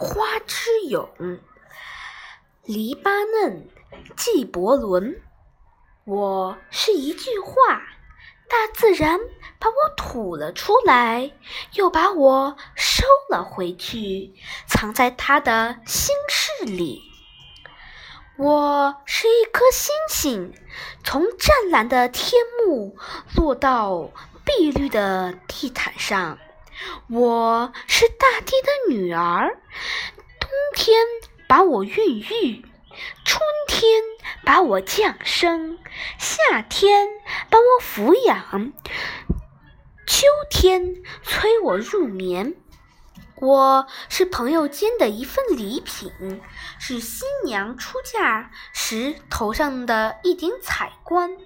花之勇。黎巴嫩，纪伯伦。我是一句话，大自然把我吐了出来，又把我收了回去，藏在它的心事里。我是一颗星星，从湛蓝的天幕落到碧绿的地毯上。我是大地的女儿，冬天把我孕育，春天把我降生，夏天把我抚养，秋天催我入眠。我是朋友间的一份礼品，是新娘出嫁时头上的一顶彩冠。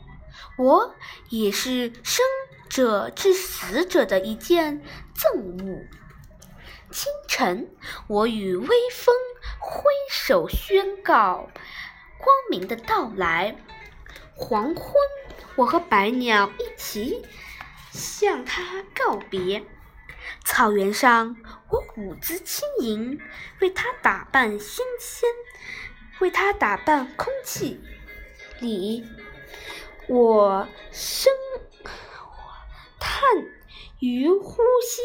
我也是生者致死者的一件赠物。清晨，我与微风挥手宣告光明的到来；黄昏，我和白鸟一起向它告别。草原上，我舞姿轻盈，为它打扮新鲜，为它打扮空气里。我生于呼吸，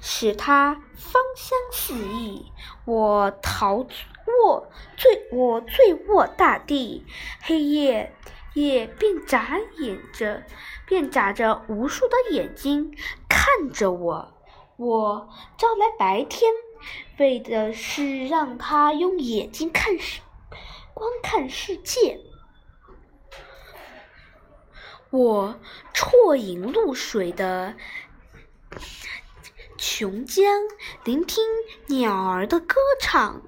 使它芳香四溢。我陶卧醉，我醉卧大地，黑夜夜便眨眼着，便眨着无数的眼睛看着我。我招来白天，为的是让他用眼睛看世，观看世界。我啜饮露水的琼浆，聆听鸟儿的歌唱，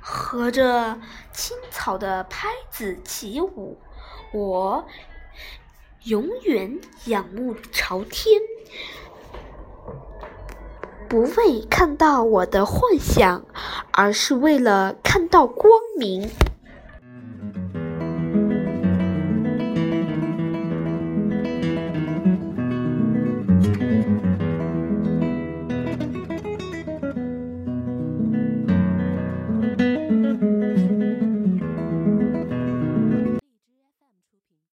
和着青草的拍子起舞。我永远仰慕朝天。不为看到我的幻想，而是为了看到光明。